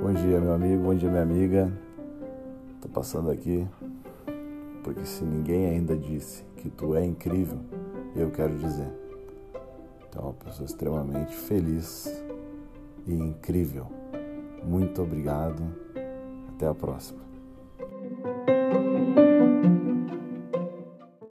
Bom dia, meu amigo, bom dia, minha amiga. Tô passando aqui porque se ninguém ainda disse que tu é incrível, eu quero dizer. Tu é uma pessoa extremamente feliz e incrível. Muito obrigado. Até a próxima.